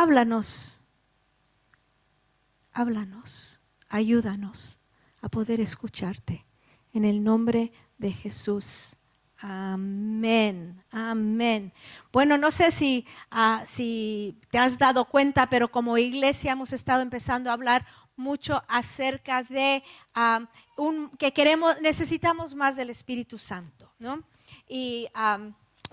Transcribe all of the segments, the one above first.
háblanos, háblanos, ayúdanos a poder escucharte. En el nombre de Jesús. Amén, amén. Bueno, no sé si, ah, si te has dado cuenta, pero como iglesia hemos estado empezando a hablar mucho acerca de que queremos, necesitamos más del Espíritu Santo, ¿no? Y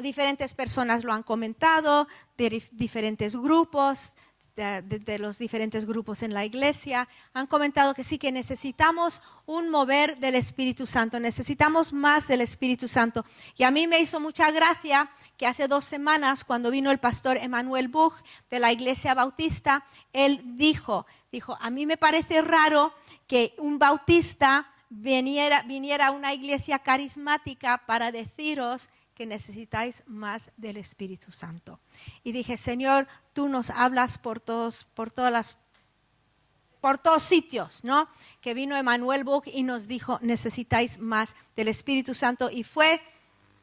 diferentes personas lo han comentado, de diferentes grupos, de, los diferentes grupos en la iglesia han comentado que sí, que necesitamos un mover del Espíritu Santo, necesitamos más del Espíritu Santo. Y a mí me hizo mucha gracia que hace dos semanas, cuando vino el pastor Emanuel Buch de la iglesia bautista, él dijo, dijo, a mí me parece raro que un bautista viniera, viniera a una iglesia carismática para deciros que necesitáis más del Espíritu Santo. Y dije, Señor, tú nos hablas por todos, por todas las por todos sitios, ¿no? Que vino Emanuel Buch y nos dijo, necesitáis más del Espíritu Santo. Y fue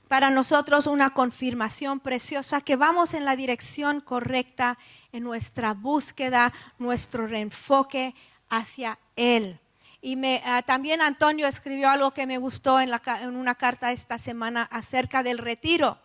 para nosotros una confirmación preciosa que vamos en la dirección correcta en nuestra búsqueda, nuestro reenfoque hacia Él. Y ah, también Antonio escribió algo que me gustó en, en una carta esta semana acerca del retiro.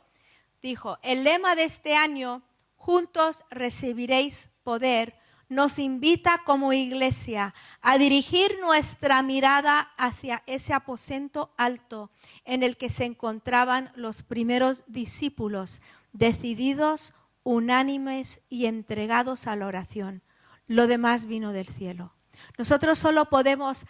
Dijo, el lema de este año, juntos recibiréis poder, nos invita como iglesia a dirigir nuestra mirada hacia ese aposento alto en el que se encontraban los primeros discípulos, decididos, unánimes y entregados a la oración. Lo demás vino del cielo. Nosotros solo podemos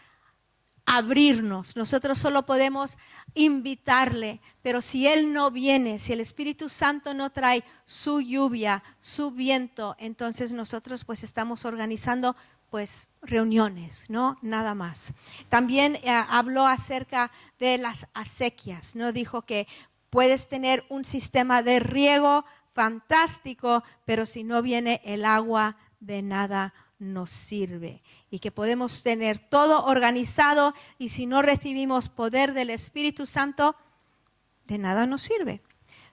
abrirnos, nosotros solo podemos invitarle, pero si Él no viene, si el Espíritu Santo no trae su lluvia, su viento, entonces nosotros pues estamos organizando pues reuniones, ¿no? Nada más. También eh, habló acerca de las acequias, ¿no? Dijo que puedes tener un sistema de riego fantástico, pero si no viene el agua, de nada nos sirve y que podemos tener todo organizado y si no recibimos poder del Espíritu Santo, de nada nos sirve.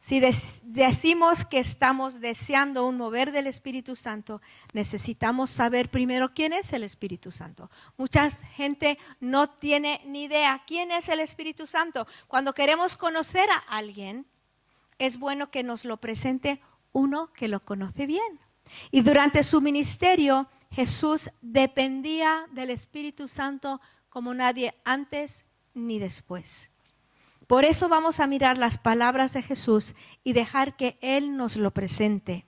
Si decimos que estamos deseando un mover del Espíritu Santo, necesitamos saber primero quién es el Espíritu Santo. Mucha gente no tiene ni idea quién es el Espíritu Santo. Cuando queremos conocer a alguien, es bueno que nos lo presente uno que lo conoce bien. Y durante su ministerio, Jesús dependía del Espíritu Santo como nadie antes ni después. Por eso vamos a mirar las palabras de Jesús y dejar que Él nos lo presente.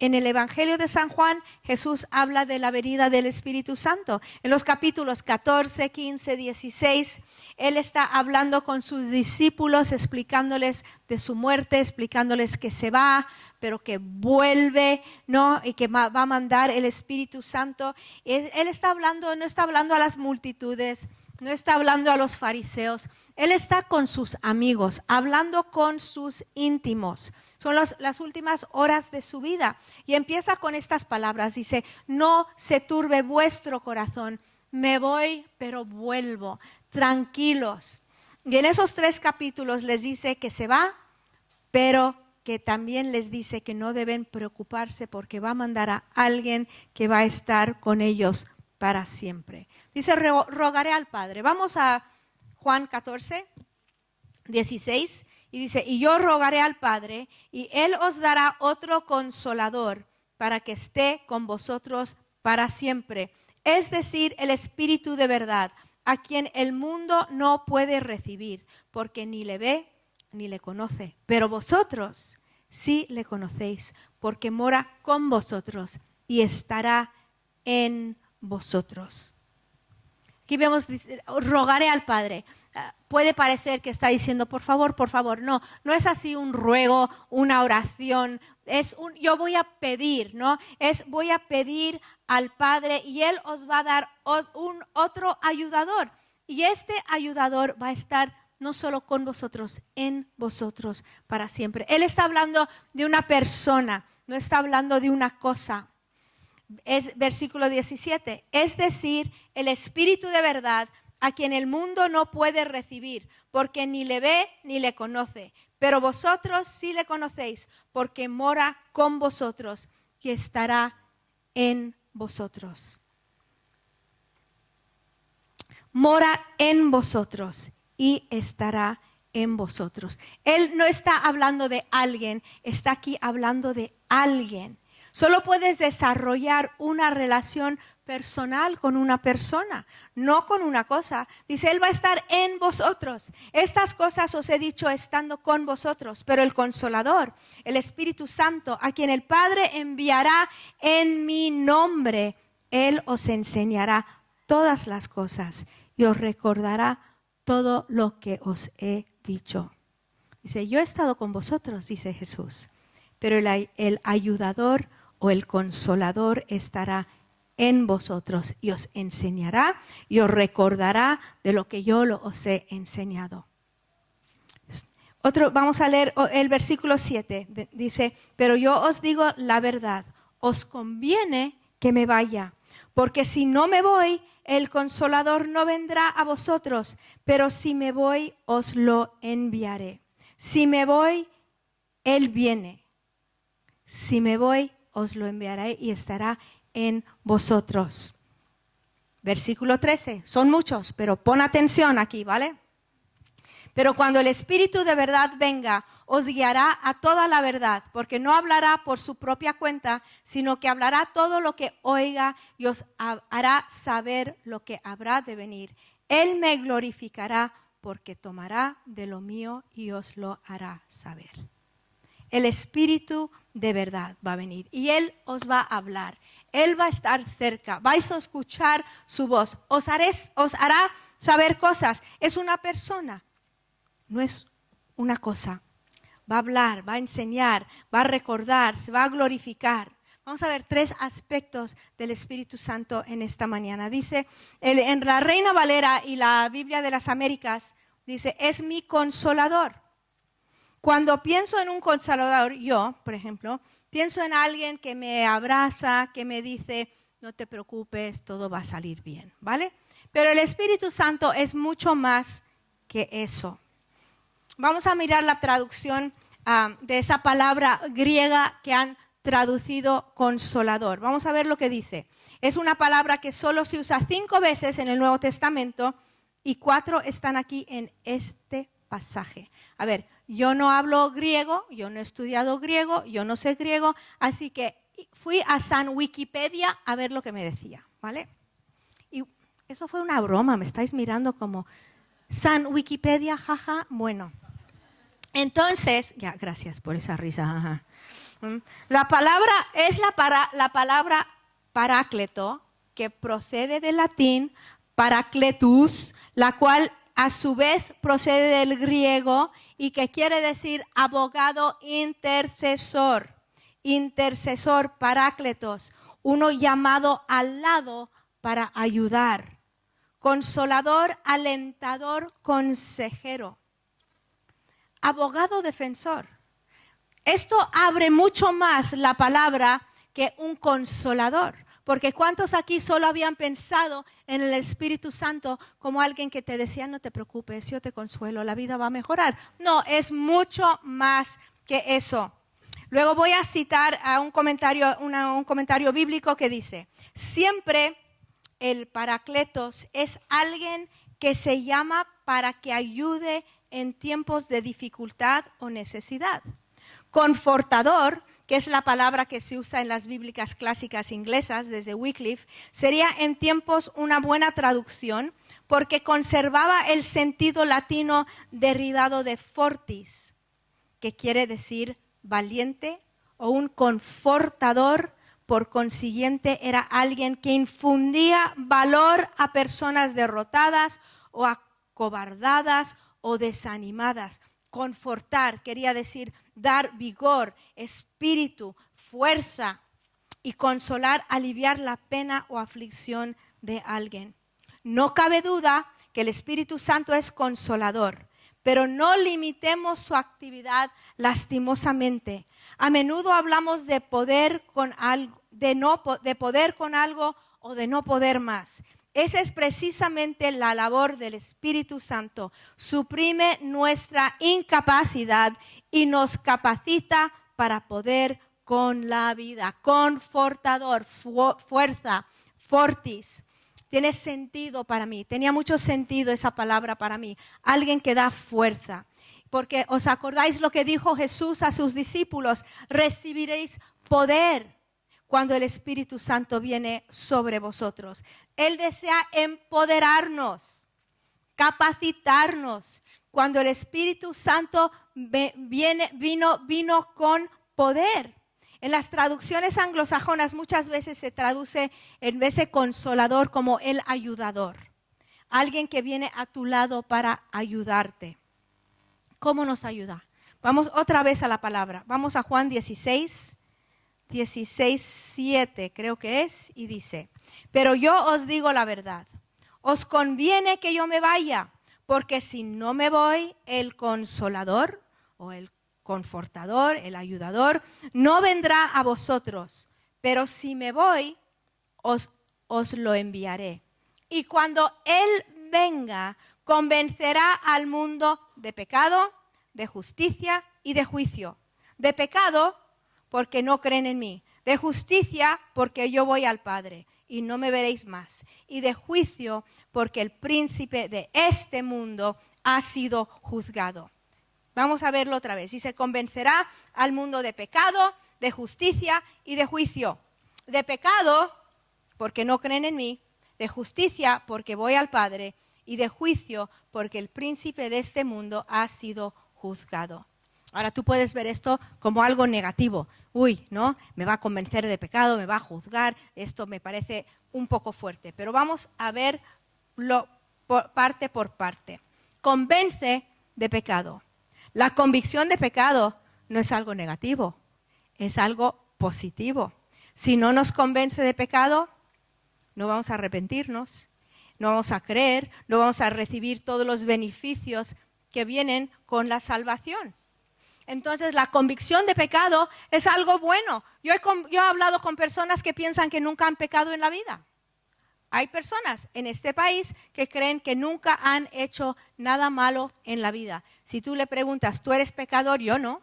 En el Evangelio de San Juan, Jesús habla de la venida del Espíritu Santo. En los capítulos 14, 15, 16, Él está hablando con sus discípulos, explicándoles de su muerte, explicándoles que se va, pero que vuelve, ¿no? Y que va a mandar el Espíritu Santo. Él está hablando, no está hablando a las multitudes, no está hablando a los fariseos, él está con sus amigos, hablando con sus íntimos. Son las últimas horas de su vida. Y empieza con estas palabras. Dice, no se turbe vuestro corazón. Me voy, pero vuelvo. Tranquilos. Y en esos tres capítulos les dice que se va, pero que también les dice que no deben preocuparse porque va a mandar a alguien que va a estar con ellos para siempre. Dice, rogaré al Padre. Vamos a Juan 14, 16, y dice, y yo rogaré al Padre, y Él os dará otro consolador para que esté con vosotros para siempre. Es decir, el Espíritu de verdad, a quien el mundo no puede recibir, porque ni le ve ni le conoce. Pero vosotros sí le conocéis, porque mora con vosotros y estará en vosotros. Aquí vemos, rogaré al Padre. Ah, puede parecer que está diciendo, por favor, por favor. No, no es así un ruego, una oración. Es un, yo voy a pedir, ¿no? Es, voy a pedir al Padre y Él os va a dar un otro ayudador. Y este ayudador va a estar no solo con vosotros, en vosotros para siempre. Él está hablando de una persona, no está hablando de una cosa es versículo 17, es decir, el Espíritu de verdad a quien el mundo no puede recibir, porque ni le ve ni le conoce. Pero vosotros sí le conocéis, porque mora con vosotros y estará en vosotros. Mora en vosotros y estará en vosotros. Él no está hablando de alguien, está aquí hablando de alguien. Solo puedes desarrollar una relación personal con una persona, no con una cosa. Dice, Él va a estar en vosotros. Estas cosas os he dicho estando con vosotros, pero el consolador, el Espíritu Santo, a quien el Padre enviará en mi nombre, Él os enseñará todas las cosas y os recordará todo lo que os he dicho. Dice, yo he estado con vosotros, dice Jesús, pero el, el ayudador o el consolador estará en vosotros y os enseñará y os recordará de lo que yo os he enseñado. Otro, vamos a leer el versículo 7. Dice, pero yo os digo la verdad, os conviene que me vaya, porque si no me voy, el consolador no vendrá a vosotros, pero si me voy, os lo enviaré. Si me voy, Él viene. Si me voy, os lo enviaré y estará en vosotros. Versículo 13. Son muchos, pero pon atención aquí, ¿vale? Pero cuando el Espíritu de verdad venga, os guiará a toda la verdad, porque no hablará por su propia cuenta, sino que hablará todo lo que oiga y os hará saber lo que habrá de venir. Él me glorificará porque tomará de lo mío y os lo hará saber. El Espíritu de verdad va a venir y Él os va a hablar. Él va a estar cerca. Vais a escuchar su voz. Os, os hará saber cosas. Es una persona, no es una cosa. Va a hablar, va a enseñar, va a recordar, se va a glorificar. Vamos a ver tres aspectos del Espíritu Santo en esta mañana. Dice, en la Reina Valera y la Biblia de las Américas, dice, es mi consolador. Cuando pienso en un consolador, yo, por ejemplo, pienso en alguien que me abraza, que me dice, no te preocupes, todo va a salir bien, ¿vale? Pero el Espíritu Santo es mucho más que eso. Vamos a mirar la traducción ah, de esa palabra griega que han traducido consolador. Vamos a ver lo que dice. Es una palabra que solo se usa cinco veces en el Nuevo Testamento y cuatro están aquí en este pasaje. A ver, yo no hablo griego, yo no he estudiado griego, yo no sé griego, así que fui a San Wikipedia a ver lo que me decía, ¿vale? Y eso fue una broma, me estáis mirando como San Wikipedia, jaja, bueno. Entonces, ya, gracias por esa risa, jaja. Mm, la palabra es la, para, la palabra parácleto, que procede del latín paracletus, la cual a su vez procede del griego y que quiere decir abogado intercesor, intercesor, parácletos, uno llamado al lado para ayudar, consolador, alentador, consejero, abogado defensor. Esto abre mucho más la palabra que un consolador. Porque ¿cuántos aquí solo habían pensado en el Espíritu Santo como alguien que te decía, no te preocupes, yo te consuelo, la vida va a mejorar? No, es mucho más que eso. Luego voy a citar a un comentario, un comentario bíblico que dice, siempre el paracletos es alguien que se llama para que ayude en tiempos de dificultad o necesidad. Confortador que es la palabra que se usa en las bíblicas clásicas inglesas desde Wycliffe, sería en tiempos una buena traducción porque conservaba el sentido latino derivado de fortis, que quiere decir valiente o un confortador, por consiguiente era alguien que infundía valor a personas derrotadas o acobardadas o desanimadas. Confortar quería decir dar vigor, espíritu, fuerza y consolar, aliviar la pena o aflicción de alguien. No cabe duda que el Espíritu Santo es consolador, pero no limitemos su actividad lastimosamente. A menudo hablamos de poder con algo, de, no, de poder con algo o de no poder más. Esa es precisamente la labor del Espíritu Santo. Suprime nuestra incapacidad y nos capacita para poder con la vida, confortador, fuerza, fortis. Tiene sentido para mí, tenía mucho sentido esa palabra para mí. Alguien que da fuerza. Porque os acordáis lo que dijo Jesús a sus discípulos, recibiréis poder cuando el Espíritu Santo viene sobre vosotros. Él desea empoderarnos, capacitarnos. Cuando el Espíritu Santo viene, vino, vino con poder. En las traducciones anglosajonas muchas veces se traduce en vez de consolador como el ayudador. Alguien que viene a tu lado para ayudarte. ¿Cómo nos ayuda? Vamos otra vez a la palabra. Vamos a Juan 16, 16, 7 creo que es, y dice, pero yo os digo la verdad, os conviene que yo me vaya, porque si no me voy, el consolador o el confortador, el ayudador, no vendrá a vosotros, pero si me voy, os, os lo enviaré. Y cuando Él venga, convencerá al mundo de pecado, de justicia y de juicio. De pecado, porque no creen en mí. De justicia, porque yo voy al Padre y no me veréis más. Y de juicio, porque el príncipe de este mundo ha sido juzgado. Vamos a verlo otra vez. Y se convencerá al mundo de pecado, de justicia y de juicio. De pecado, porque no creen en mí. De justicia, porque voy al Padre. Y de juicio, porque el príncipe de este mundo ha sido juzgado. Ahora tú puedes ver esto como algo negativo. Uy, ¿no? Me va a convencer de pecado, me va a juzgar. Esto me parece un poco fuerte. Pero vamos a verlo parte por parte. Convence de pecado. La convicción de pecado no es algo negativo, es algo positivo. Si no nos convence de pecado, no vamos a arrepentirnos, no vamos a creer, no vamos a recibir todos los beneficios que vienen con la salvación. Entonces la convicción de pecado es algo bueno. Yo he, yo he, hablado con personas que piensan que nunca han pecado en la vida. Hay personas en este país que creen que nunca han hecho nada malo en la vida. Si tú le preguntas, ¿tú eres pecador? Yo no.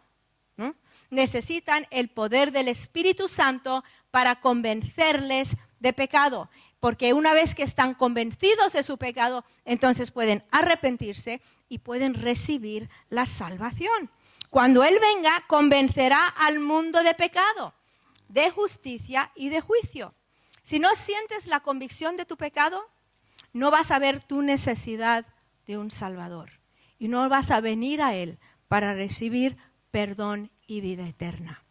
Necesitan el poder del Espíritu Santo para convencerles de pecado. Porque una vez que están convencidos de su pecado, entonces pueden arrepentirse y pueden recibir la salvación. Cuando Él venga, convencerá al mundo de pecado, de justicia y de juicio. Si no sientes la convicción de tu pecado, no vas a ver tu necesidad de un Salvador y no vas a venir a Él para recibir perdón y vida eterna.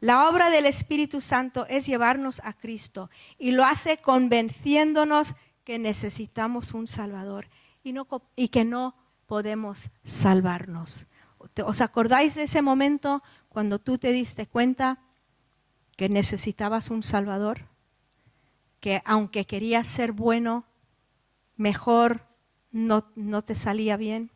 La obra del Espíritu Santo es llevarnos a Cristo y lo hace convenciéndonos que necesitamos un Salvador y, que no podemos salvarnos. ¿Os acordáis de ese momento cuando tú te diste cuenta que necesitabas un Salvador? que aunque querías ser bueno, mejor no, no te salía bien.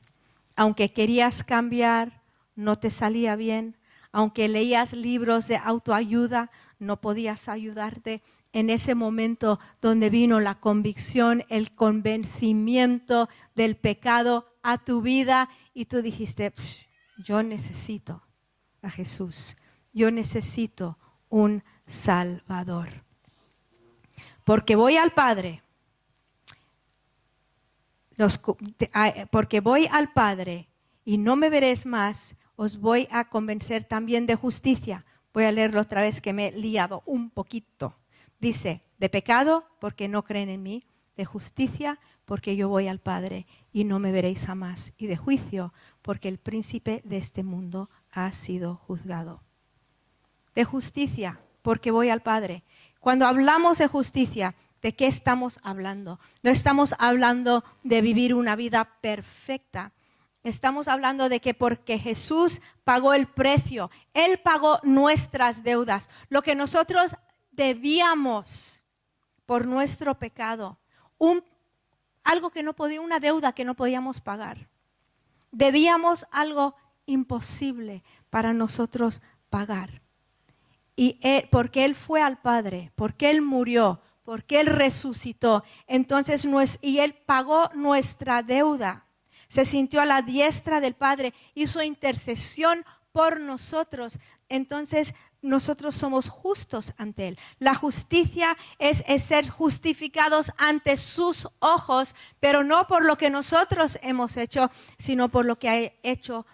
Aunque querías cambiar, no te salía bien. Aunque leías libros de autoayuda, no podías ayudarte en ese momento donde vino la convicción, el convencimiento del pecado a tu vida y tú dijiste, yo necesito a Jesús, yo necesito un Salvador. Porque voy al Padre, porque voy al Padre y no me veréis más, os voy a convencer también de justicia. Voy a leerlo otra vez que me he liado un poquito. Dice, de pecado porque no creen en mí, de justicia porque yo voy al Padre y no me veréis jamás, y de juicio porque el príncipe de este mundo ha sido juzgado. De justicia porque voy al Padre cuando hablamos de justicia, ¿de qué estamos hablando? No estamos hablando de vivir una vida perfecta. Estamos hablando de que porque Jesús pagó el precio, Él pagó nuestras deudas, lo que nosotros debíamos por nuestro pecado, algo que no podía, una deuda que no podíamos pagar. Debíamos algo imposible para nosotros pagar. Y porque Él fue al Padre, porque Él murió, porque Él resucitó. Entonces, y Él pagó nuestra deuda. Se sintió a la diestra del Padre, hizo intercesión por nosotros. Entonces, nosotros somos justos ante Él. La justicia es, ser justificados ante sus ojos, pero no por lo que nosotros hemos hecho, sino por lo que ha hecho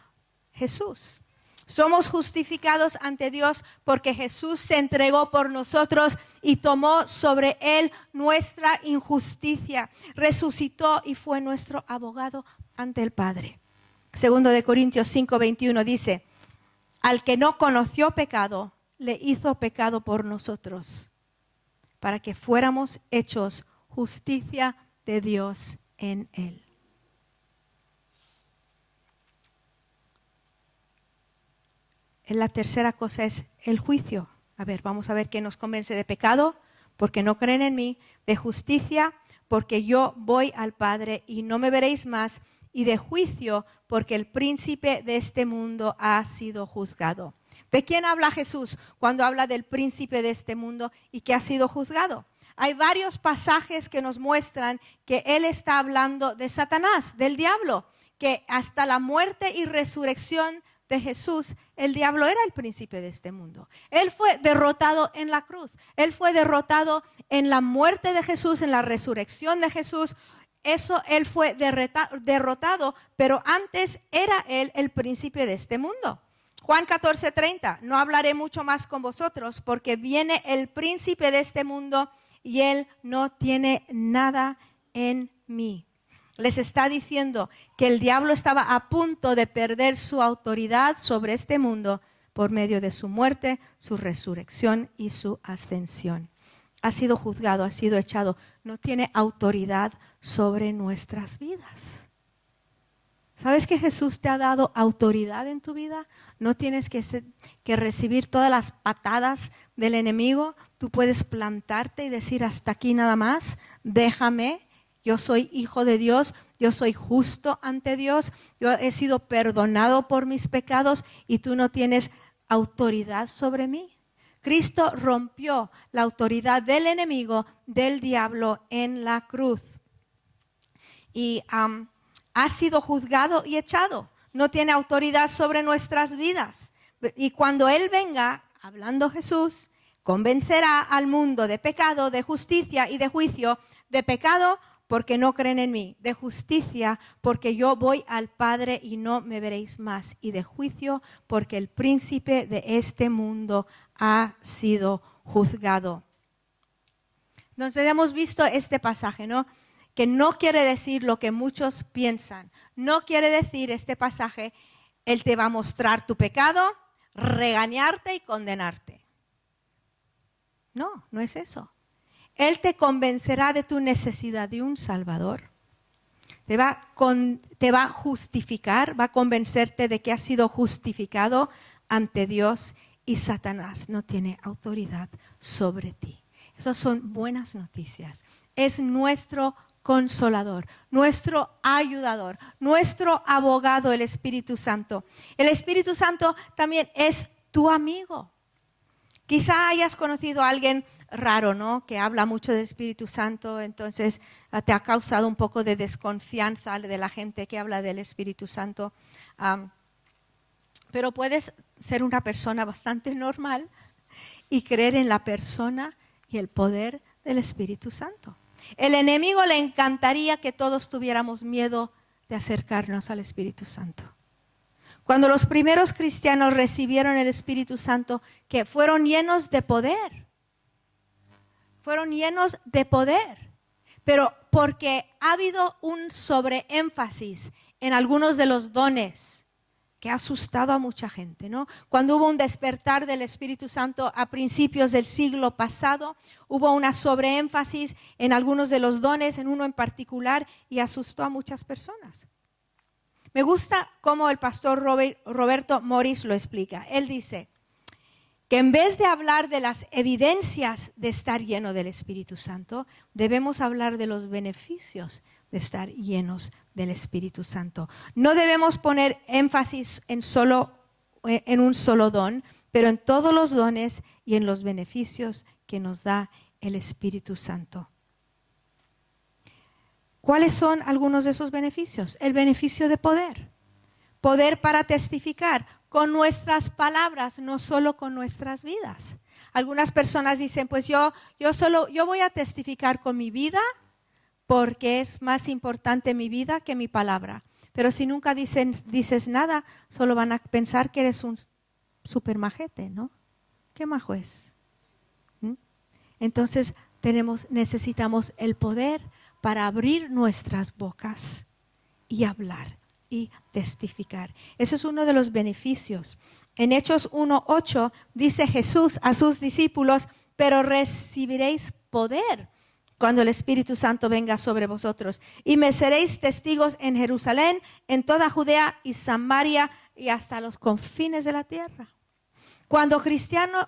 Jesús. Somos justificados ante Dios porque Jesús se entregó por nosotros y tomó sobre él nuestra injusticia. Resucitó y fue nuestro abogado ante el Padre. Segundo de Corintios 5:21 dice, al que no conoció pecado, le hizo pecado por nosotros, para que fuéramos hechos justicia de Dios en él. La tercera cosa es el juicio. A ver, vamos a ver qué nos convence de pecado, porque no creen en mí, de justicia, porque yo voy al Padre y no me veréis más, y de juicio, porque el príncipe de este mundo ha sido juzgado. ¿De quién habla Jesús cuando habla del príncipe de este mundo y que ha sido juzgado? Hay varios pasajes que nos muestran que Él está hablando de Satanás, del diablo, que hasta la muerte y resurrección de Jesús, el diablo era el príncipe de este mundo. Él fue derrotado en la cruz. Él fue derrotado en la muerte de Jesús, en la resurrección de Jesús. Eso él fue derrotado, pero antes era él el príncipe de este mundo. Juan 14:30, no hablaré mucho más con vosotros porque viene el príncipe de este mundo y él no tiene nada en mí les está diciendo que el diablo estaba a punto de perder su autoridad sobre este mundo por medio de su muerte, su resurrección y su ascensión. Ha sido juzgado, ha sido echado, no tiene autoridad sobre nuestras vidas. ¿Sabes que Jesús te ha dado autoridad en tu vida? No tienes que, recibir todas las patadas del enemigo. Tú puedes plantarte y decir hasta aquí nada más, déjame, yo soy hijo de Dios, yo soy justo ante Dios, yo he sido perdonado por mis pecados y tú no tienes autoridad sobre mí. Cristo rompió la autoridad del enemigo, del diablo en la cruz. Y ha sido juzgado y echado. No tiene autoridad sobre nuestras vidas. Y cuando Él venga, hablando Jesús, convencerá al mundo de pecado, de justicia y de juicio, de pecado porque no creen en mí, de justicia, porque yo voy al Padre y no me veréis más, y de juicio, porque el príncipe de este mundo ha sido juzgado. Entonces hemos visto este pasaje, ¿no? Que no quiere decir lo que muchos piensan. No quiere decir este pasaje, Él te va a mostrar tu pecado, regañarte y condenarte. No, no es eso. Él te convencerá de tu necesidad de un Salvador. Te va, te va a justificar, va a convencerte de que has sido justificado ante Dios y Satanás no tiene autoridad sobre ti. Esas son buenas noticias. Es nuestro consolador, nuestro ayudador, nuestro abogado, el Espíritu Santo. El Espíritu Santo también es tu amigo. Quizá hayas conocido a alguien raro, ¿no? Que habla mucho del Espíritu Santo, entonces ah, te ha causado un poco de desconfianza de la gente que habla del Espíritu Santo. pero puedes ser una persona bastante normal y creer en la persona y el poder del Espíritu Santo. El enemigo le encantaría que todos tuviéramos miedo de acercarnos al Espíritu Santo. Cuando los primeros cristianos recibieron el Espíritu Santo, que fueron llenos de poder, fueron llenos de poder, pero porque ha habido un sobreénfasis en algunos de los dones que ha asustado a mucha gente, ¿no? Cuando hubo un despertar del Espíritu Santo a principios del siglo pasado, hubo una sobreénfasis en algunos de los dones, en uno en particular, y asustó a muchas personas. Me gusta cómo el pastor Roberto Morris lo explica. Él dice, que en vez de hablar de las evidencias de estar lleno del Espíritu Santo, debemos hablar de los beneficios de estar llenos del Espíritu Santo. No debemos poner énfasis en solo eh, en un solo don, pero en todos los dones y en los beneficios que nos da el Espíritu Santo. ¿Cuáles son algunos de esos beneficios? El beneficio de poder. Poder para testificar, con nuestras palabras, no solo con nuestras vidas. Algunas personas dicen, pues yo, yo solo, yo voy a testificar con mi vida porque es más importante mi vida que mi palabra. Pero si nunca dices nada, solo van a pensar que eres un super majete, ¿no? ¿Qué majo es? ¿Mm? Entonces tenemos, necesitamos el poder para abrir nuestras bocas y hablar y testificar. Eso es uno de los beneficios. En Hechos 1.8 dice Jesús a sus discípulos, pero recibiréis poder cuando el Espíritu Santo venga sobre vosotros. Y me seréis testigos en Jerusalén, en toda Judea y Samaria y hasta los confines de la tierra. Cuando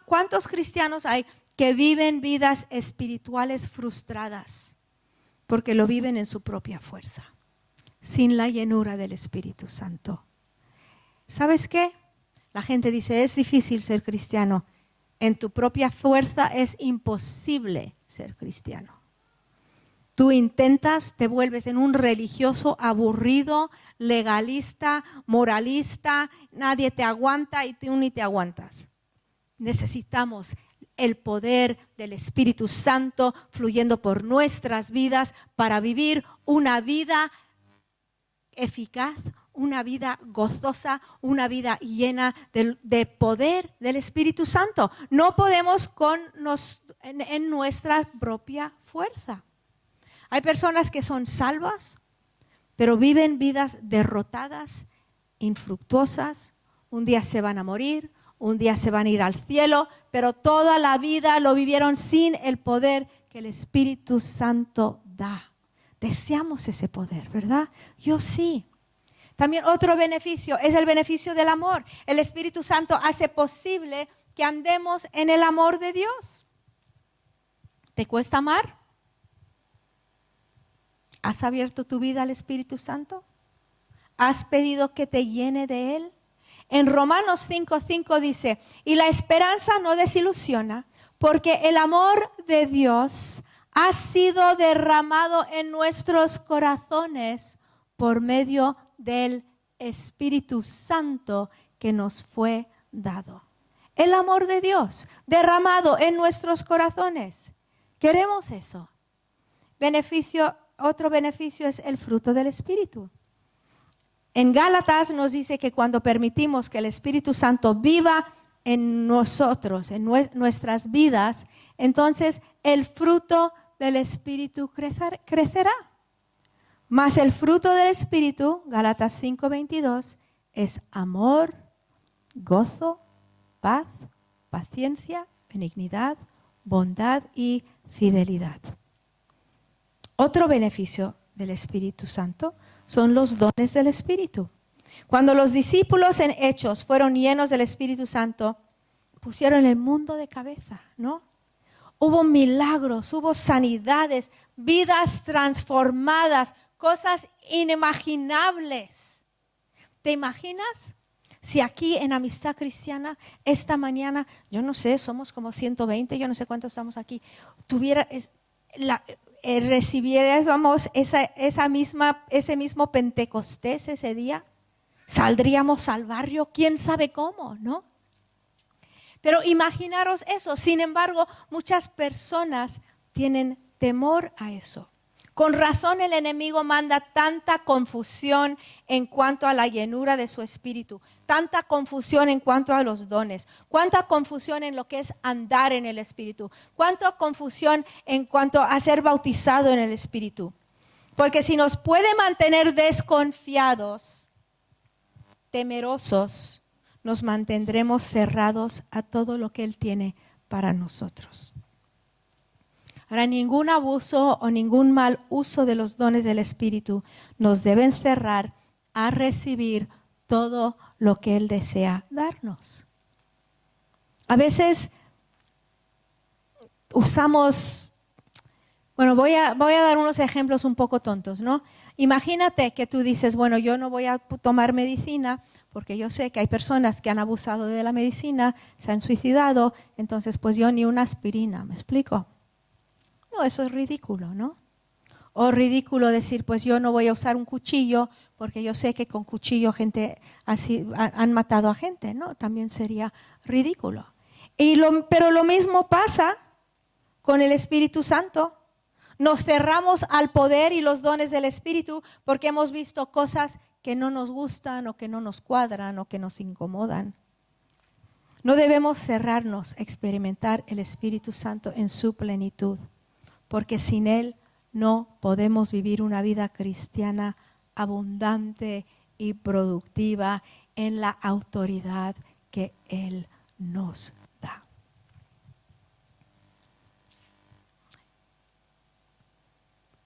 ¿Cuántos cristianos hay que viven vidas espirituales frustradas? Porque lo viven en su propia fuerza, sin la llenura del Espíritu Santo. ¿Sabes qué? La gente dice, es difícil ser cristiano. En tu propia fuerza es imposible ser cristiano. Tú intentas, te vuelves en un religioso aburrido, legalista, moralista, nadie te aguanta y tú ni te aguantas necesitamos el poder del Espíritu Santo fluyendo por nuestras vidas para vivir una vida eficaz, una vida gozosa, una vida llena de, poder del Espíritu Santo. No podemos con en nuestra propia fuerza. Hay personas que son salvas, pero viven vidas derrotadas, infructuosas. Un día se van a morir, un día se van a ir al cielo, pero toda la vida lo vivieron sin el poder que el Espíritu Santo da. Deseamos ese poder, ¿verdad? Yo sí. También otro beneficio es el beneficio del amor. El Espíritu Santo hace posible que andemos en el amor de Dios. ¿Te cuesta amar? ¿Has abierto tu vida al Espíritu Santo? ¿Has pedido que te llene de Él? En Romanos 5:5 dice, y la esperanza no desilusiona, porque el amor de Dios ha sido derramado en nuestros corazones por medio del Espíritu Santo que nos fue dado. El amor de Dios derramado en nuestros corazones. Queremos eso. Beneficio, otro beneficio es el fruto del Espíritu. En Gálatas nos dice que cuando permitimos que el Espíritu Santo viva en nosotros, en nuestras vidas, entonces el fruto del Espíritu crecerá. Mas el fruto del Espíritu, Gálatas 5:22, es amor, gozo, paz, paciencia, benignidad, bondad y fidelidad. Otro beneficio del Espíritu Santo son los dones del Espíritu. Cuando los discípulos en Hechos fueron llenos del Espíritu Santo, pusieron el mundo de cabeza, ¿no? Hubo milagros, hubo sanidades, vidas transformadas, cosas inimaginables. ¿Te imaginas? Si aquí en Amistad Cristiana, esta mañana, yo no sé, somos como 120, yo no sé cuántos estamos aquí, tuviera la, eh, recibiéramos esa, esa misma, ese mismo Pentecostés ese día, saldríamos al barrio, quién sabe cómo, ¿no? Pero imaginaros eso. Sin embargo, muchas personas tienen temor a eso. Con razón el enemigo manda tanta confusión en cuanto a la llenura de su espíritu, tanta confusión en cuanto a los dones, cuánta confusión en lo que es andar en el espíritu, cuánta confusión en cuanto a ser bautizado en el espíritu. Porque si nos puede mantener desconfiados, temerosos, nos mantendremos cerrados a todo lo que Él tiene para nosotros. Ahora, ningún abuso o ningún mal uso de los dones del Espíritu nos deben cerrar a recibir todo lo que Él desea darnos. A veces usamos, bueno, voy a, voy a dar unos ejemplos un poco tontos, ¿no? Imagínate que tú dices, bueno, yo no voy a tomar medicina porque yo sé que hay personas que han abusado de la medicina, se han suicidado, entonces pues yo ni una aspirina, ¿me explico? No, eso es ridículo, ¿no? O ridículo decir, pues yo no voy a usar un cuchillo porque yo sé que con cuchillo gente así han matado a gente, ¿no? También sería ridículo. Y lo, pero lo mismo pasa con el Espíritu Santo. Nos cerramos al poder y los dones del Espíritu porque hemos visto cosas que no nos gustan o que no nos cuadran o que nos incomodan. No debemos cerrarnos a experimentar el Espíritu Santo en su plenitud, porque sin Él no podemos vivir una vida cristiana abundante y productiva en la autoridad que Él nos da.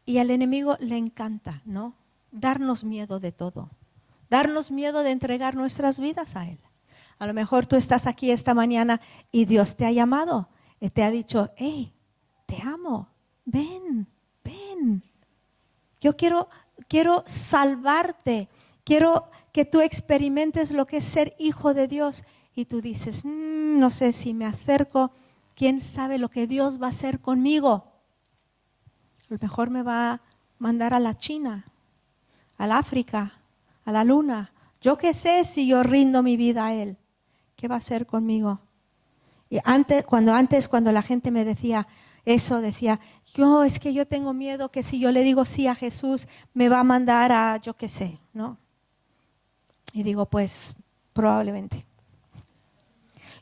Y al enemigo le encanta, ¿no? Darnos miedo de todo, darnos miedo de entregar nuestras vidas a Él. A lo mejor tú estás aquí esta mañana y Dios te ha llamado y te ha dicho, hey, te amo, ven, ven. Yo quiero, quiero salvarte, quiero que tú experimentes lo que es ser hijo de Dios. Y tú dices, mm, no sé si me acerco, quién sabe lo que Dios va a hacer conmigo. A lo mejor me va a mandar a la China, al África, a la luna. Yo qué sé si yo rindo mi vida a Él. ¿Qué va a hacer conmigo? Y antes, cuando antes, cuando la gente me decía eso, decía, yo es que yo tengo miedo que si yo le digo sí a Jesús, me va a mandar a yo qué sé, ¿no? Y digo, pues probablemente.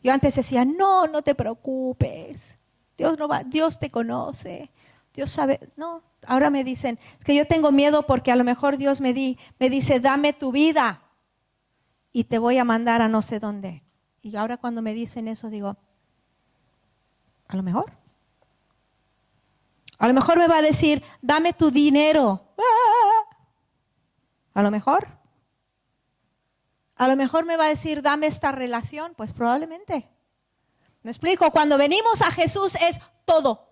Yo antes decía, no, no te preocupes. Dios no va, Dios te conoce. Dios sabe, no. Ahora me dicen, es que yo tengo miedo porque a lo mejor Dios me, di, me dice, dame tu vida y te voy a mandar a no sé dónde. Y ahora cuando me dicen eso digo, a lo mejor. A lo mejor me va a decir, dame tu dinero. A lo mejor. A lo mejor me va a decir, dame esta relación. Pues probablemente. Me explico, cuando venimos a Jesús es todo.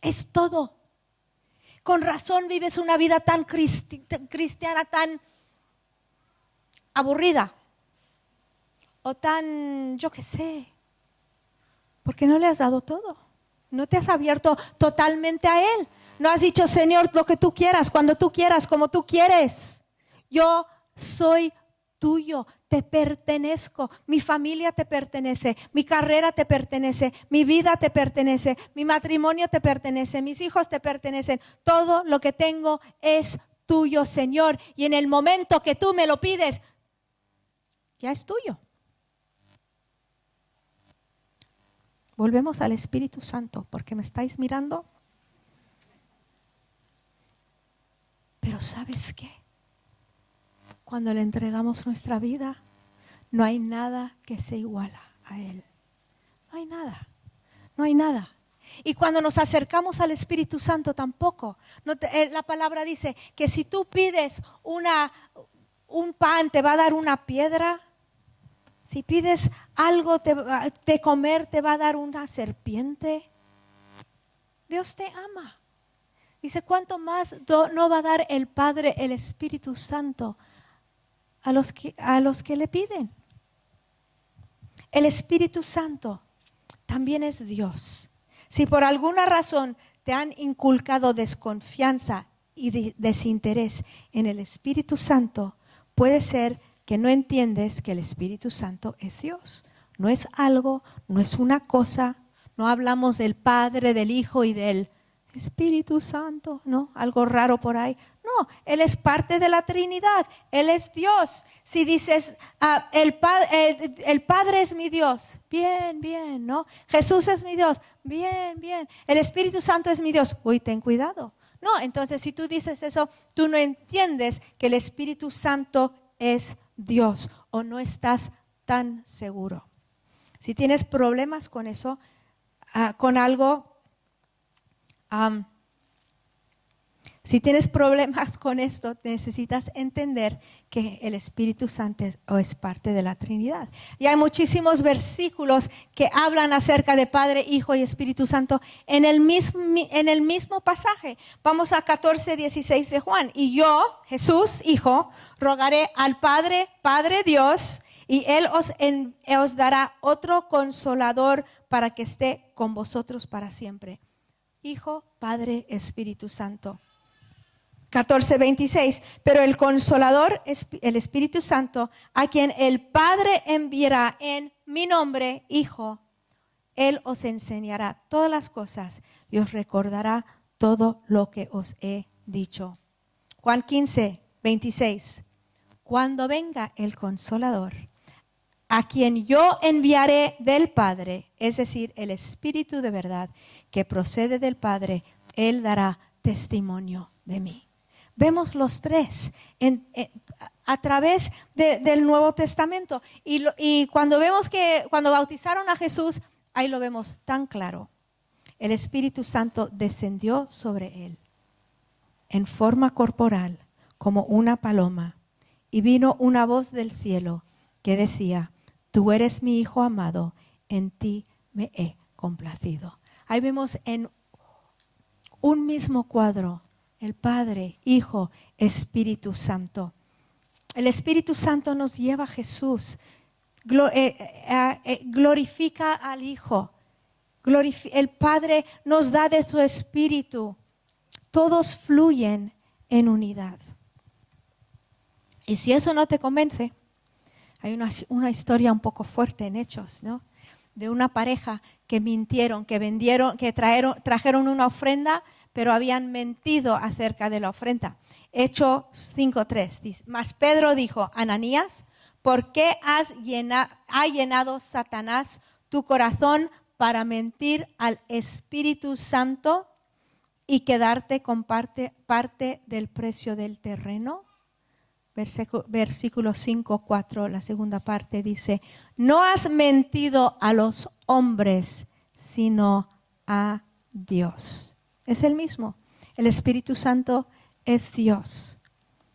Es todo. Con razón vives una vida tan cristiana, tan aburrida o tan, yo qué sé, porque no le has dado todo. No te has abierto totalmente a Él. No has dicho, Señor, lo que tú quieras, cuando tú quieras, como tú quieres. Yo soy tuyo, te pertenezco, mi familia te pertenece, mi carrera te pertenece, mi vida te pertenece, mi matrimonio te pertenece, mis hijos te pertenecen, todo lo que tengo es tuyo, Señor. Y en el momento que tú me lo pides, ya es tuyo. Volvemos al Espíritu Santo, porque me estáis mirando. Pero ¿sabes qué? Cuando le entregamos nuestra vida, no hay nada que se iguala a Él. No hay nada. No hay nada. Y cuando nos acercamos al Espíritu Santo tampoco. Eh, la palabra dice que si tú pides una, un pan, te va a dar una piedra. Si pides algo de comer, te va a dar una serpiente. Dios te ama. Dice, ¿cuánto más no va a dar el Padre, el Espíritu Santo a los que, a los que le piden? El Espíritu Santo también es Dios. Si por alguna razón te han inculcado desconfianza y desinterés en el Espíritu Santo, puede ser que no entiendes que el Espíritu Santo es Dios. No es algo, no es una cosa. No hablamos del Padre, del Hijo y del Espíritu Santo, ¿no? Algo raro por ahí. No, Él es parte de la Trinidad. Él es Dios. Si dices, ah, el, el, Padre es mi Dios, bien, bien, ¿no? Jesús es mi Dios, bien, bien. El Espíritu Santo es mi Dios. Uy, ten cuidado. No, entonces si tú dices eso, tú no entiendes que el Espíritu Santo es Dios o no estás tan seguro. Si tienes problemas con eso, ah, con algo, si tienes problemas con esto, necesitas entender que el Espíritu Santo es, parte de la Trinidad. Y hay muchísimos versículos que hablan acerca de Padre, Hijo y Espíritu Santo en el mismo, pasaje. Vamos a 14, 16 de Juan. Y yo, Jesús, Hijo, rogaré al Padre, Padre Dios, y Él os, os dará otro consolador para que esté con vosotros para siempre. Hijo, Padre, Espíritu Santo 14, 26. Pero el consolador, el Espíritu Santo, a quien el Padre enviará en mi nombre, Hijo, Él os enseñará todas las cosas y os recordará todo lo que os he dicho. Juan 15, 26. Cuando venga el consolador, a quien yo enviaré del Padre, es decir, el Espíritu de verdad que procede del Padre, Él dará testimonio de mí. Vemos los tres a través del Nuevo Testamento. Y, y cuando vemos que cuando bautizaron a Jesús, ahí lo vemos tan claro. El Espíritu Santo descendió sobre él en forma corporal como una paloma y vino una voz del cielo que decía, tú eres mi Hijo amado, en ti me he complacido. Ahí vemos en un mismo cuadro el Padre, Hijo, Espíritu Santo. El Espíritu Santo nos lleva a Jesús, eh, eh, eh, glorifica al Hijo, el Padre nos da de su Espíritu. Todos fluyen en unidad. Y si eso no te convence, hay una, una historia un poco fuerte en Hechos, ¿no? De una pareja que mintieron, que vendieron, que trajeron, trajeron una ofrenda, pero habían mentido acerca de la ofrenda. Hechos 5.3. Mas Pedro dijo, Ananías, ¿por qué has llenado, ha llenado Satanás tu corazón para mentir al Espíritu Santo y quedarte con parte, parte del precio del terreno? Versículo 5, 4, la segunda parte dice, no has mentido a los hombres, sino a Dios. Es el mismo. El Espíritu Santo es Dios.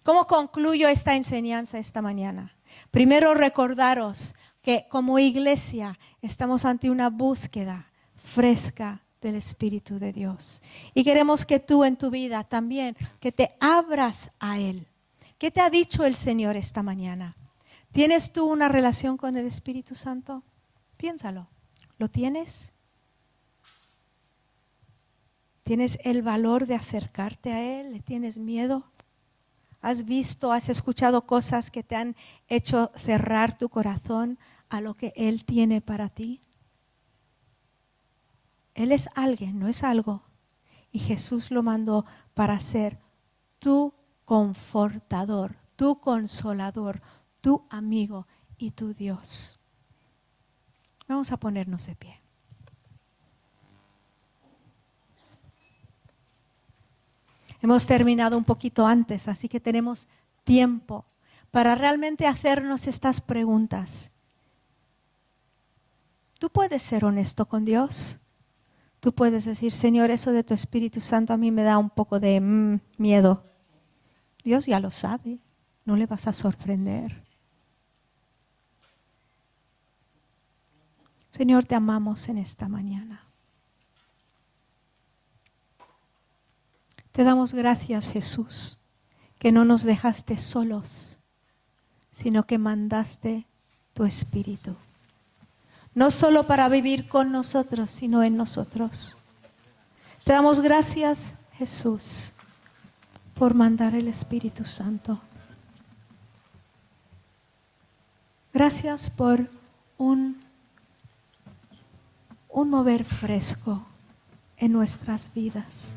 ¿Cómo concluyo esta enseñanza esta mañana? Primero recordaros que como iglesia estamos ante una búsqueda fresca del Espíritu de Dios. Y queremos que tú en tu vida también, que te abras a Él. ¿Qué te ha dicho el Señor esta mañana? ¿Tienes tú una relación con el Espíritu Santo? Piénsalo. ¿Lo tienes? ¿Tienes el valor de acercarte a Él? ¿Le tienes miedo? ¿Has visto, has escuchado cosas que te han hecho cerrar tu corazón a lo que Él tiene para ti? Él es alguien, no es algo. Y Jesús lo mandó para ser tu confortador, tu consolador, tu amigo y tu Dios. Vamos a ponernos de pie. Hemos terminado un poquito antes, así que tenemos tiempo para realmente hacernos estas preguntas. Tú puedes ser honesto con Dios. Tú puedes decir, Señor, eso de tu Espíritu Santo a mí me da un poco de mm, miedo. Dios ya lo sabe, no le vas a sorprender. Señor, te amamos en esta mañana. Te damos gracias, Jesús, que no nos dejaste solos, sino que mandaste tu Espíritu. No solo para vivir con nosotros, sino en nosotros. Te damos gracias, Jesús, por mandar el Espíritu Santo. Gracias por un, un mover fresco en nuestras vidas.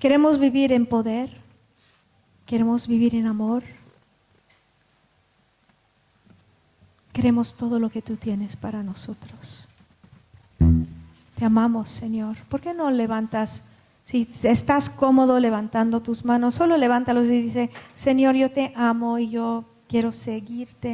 Queremos vivir en poder, queremos vivir en amor, queremos todo lo que tú tienes para nosotros. Te amamos, Señor. ¿Por qué no levantas, si estás cómodo levantando tus manos, solo levántalos y dice, Señor, yo te amo y yo quiero seguirte.